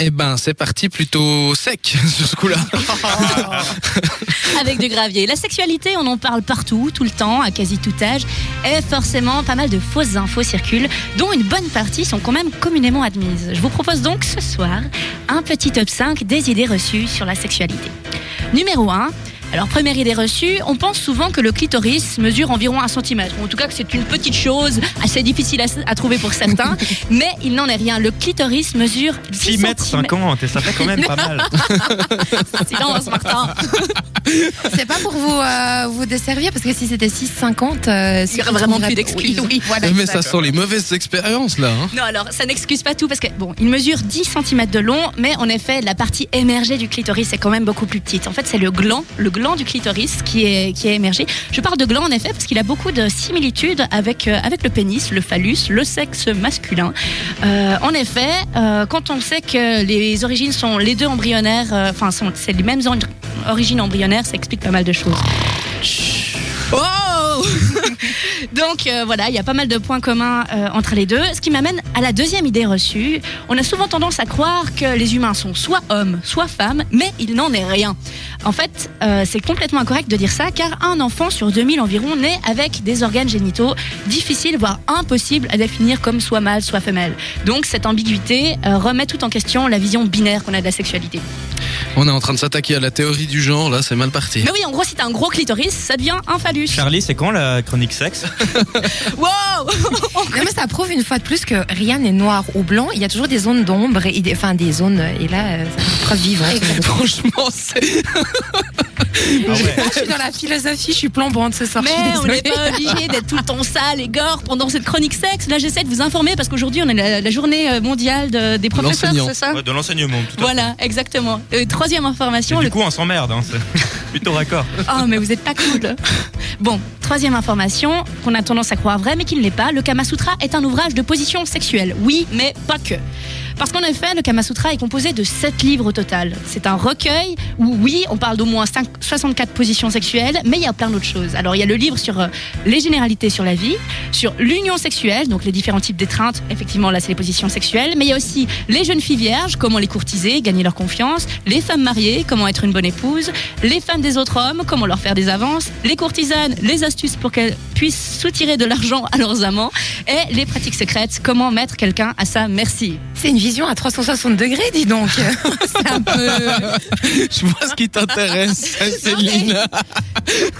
Eh ben, c'est parti plutôt sec sur ce coup-là. Avec du gravier. La sexualité, on en parle partout, tout le temps, à quasi tout âge. Et forcément, pas mal de fausses infos circulent, dont une bonne partie sont quand même communément admises. Je vous propose donc ce soir un petit top 5 des idées reçues sur la sexualité. Numéro 1. Alors, première idée reçue, on pense souvent que le clitoris mesure environ un centimètre. En tout cas, que c'est une petite chose assez difficile à, à trouver pour certains, mais il n'en est rien. Le clitoris mesure 10 6 mètres centimètres. 50 et ça fait quand même pas mal. Silence, Martin. C'est pas pour vous, euh, vous desservir, parce que si c'était 6,50, euh, Il y aurait vraiment plus d'excuses. Oui, oui, voilà. Mais ça sent les mauvaises expériences là. hein. Non, alors ça n'excuse pas tout parce que bon, il mesure 10 cm de long, mais en effet, la partie émergée du clitoris est quand même beaucoup plus petite. En fait, c'est le gland, le gland du clitoris qui est qui est émergé. Je parle de gland en effet parce qu'il a beaucoup de similitudes avec euh, avec le pénis, le phallus, le sexe masculin. Euh, en effet, euh, quand on sait que les origines sont les deux embryonnaires, enfin sont c'est les mêmes or- origines embryonnaires, ça explique pas mal de choses. Oh Donc euh, voilà, il y a pas mal de points communs euh, entre les deux. Ce qui m'amène à la deuxième idée reçue. On a souvent tendance à croire que les humains sont soit hommes, soit femmes, mais il n'en est rien. En fait, euh, c'est complètement incorrect de dire ça, car un enfant sur 2000 environ naît avec des organes génitaux difficiles, voire impossibles à définir comme soit mâle, soit femelle. Donc cette ambiguïté remet tout en question la vision binaire qu'on a de la sexualité. On est en train de s'attaquer à la théorie du genre, là c'est mal parti. Mais oui, en gros, si t'as un gros clitoris, ça devient un phallus. Charlie, c'est quand la chronique sexe Wow Non, mais ça prouve une fois de plus que rien n'est noir ou blanc. Il y a toujours des zones d'ombre et des, enfin des zones. Et là, euh, une preuve vivante. Franchement, c'est. Ah ouais. Je suis dans la philosophie, je suis plombante ce soir. Mais je suis on n'est pas obligé d'être tout le temps sale et gore pendant cette chronique sexe. Là, j'essaie de vous informer parce qu'aujourd'hui, on est la, la journée euh, mondiale de- des professeurs, c'est ça Ouais, De l'enseignement, tout à fait. Voilà, exactement. Euh, troisième information. Et le- du coup, on s'emmerde, hein, c'est plutôt raccord. Oh, mais vous êtes pas cool. Bon, troisième information qu'on a tendance à croire vrai, mais qui ne l'est pas. Le Kama Sutra est un ouvrage de position sexuelle. Oui, mais pas que. Parce qu'en effet, le Kama Sutra est composé de 7 livres au total. C'est un recueil où, oui, on parle d'au moins 5 64 positions sexuelles, mais il y a plein d'autres choses. Alors, il y a le livre sur euh, les généralités sur la vie, sur l'union sexuelle, donc les différents types d'étreintes. Effectivement, là, c'est les positions sexuelles. Mais il y a aussi les jeunes filles vierges, comment les courtiser, gagner leur confiance, les femmes mariées, comment être une bonne épouse, les femmes des autres hommes, comment leur faire des avances, les courtisanes, les astuces pour qu'elles puissent soutirer de l'argent à leurs amants, et les pratiques secrètes, comment mettre quelqu'un à sa merci? C'est une vision à 360 degrés, dis donc. c'est un peu. Je vois ce qui t'intéresse, Céline.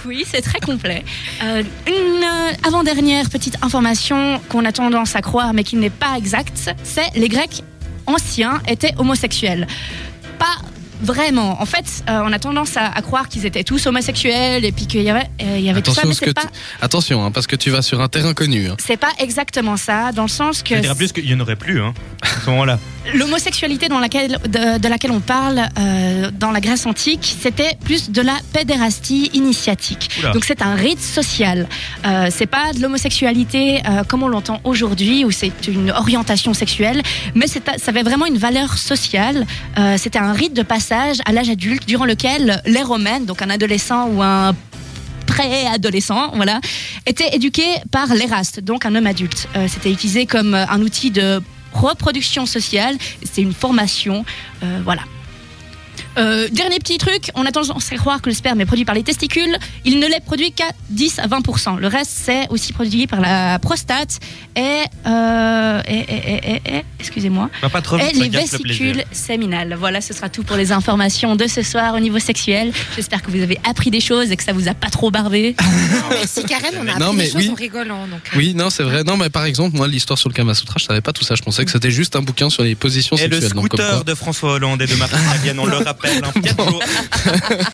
Oui, c'est très complet. Euh, une euh, avant-dernière petite information qu'on a tendance à croire mais qui n'est pas exacte, c'est les Grecs anciens étaient homosexuels. Pas vraiment. En fait, euh, on a tendance à, à croire qu'ils étaient tous homosexuels et puis qu'il y avait, euh, il y avait tout ça, Attention, mais c'est tu- pas, Attention hein, parce que tu vas sur un terrain connu. hein. c'est pas exactement ça, dans le sens que Je dirais plus qu'il n'y en aurait plus, hein, à ce moment-là. L'homosexualité dans laquelle, de, de laquelle on parle euh, dans la Grèce antique, c'était plus de la pédérastie initiatique. Oula. Donc c'est un rite social. Euh, c'est pas de l'homosexualité euh, comme on l'entend aujourd'hui, où c'est une orientation sexuelle, mais ça avait vraiment une valeur sociale. Euh, c'était un rite de passage à l'âge adulte, durant lequel les romaines, donc un adolescent ou un pré-adolescent, voilà, était éduqué par l'éraste, donc un homme adulte. Euh, C'était utilisé comme un outil de reproduction sociale. C'est une formation, euh, voilà. Euh, dernier petit truc, on a tendance à croire que le sperme est produit par les testicules. Il ne l'est produit qu'à 10 à 20% Le reste, c'est aussi produit par la prostate et, euh, et, et- et- et- et- excusez-moi, Va pas trop et les le vésicules séminales. Voilà, ce sera tout pour les informations de ce soir au niveau sexuel. J'espère que vous avez appris des choses et que ça vous a pas trop barvé. Merci Karen, on a appris Non, mais des choses oui. en rigolant. Donc. Oui, non, c'est vrai. Non, mais par exemple, moi, l'histoire sur le Kama Sutra, je savais pas tout ça. Je pensais que c'était juste un bouquin sur les positions Et le sexuelles. donc comme quoi. scooter de François Hollande et de Fabienne, on le rappelle, un pied de jour.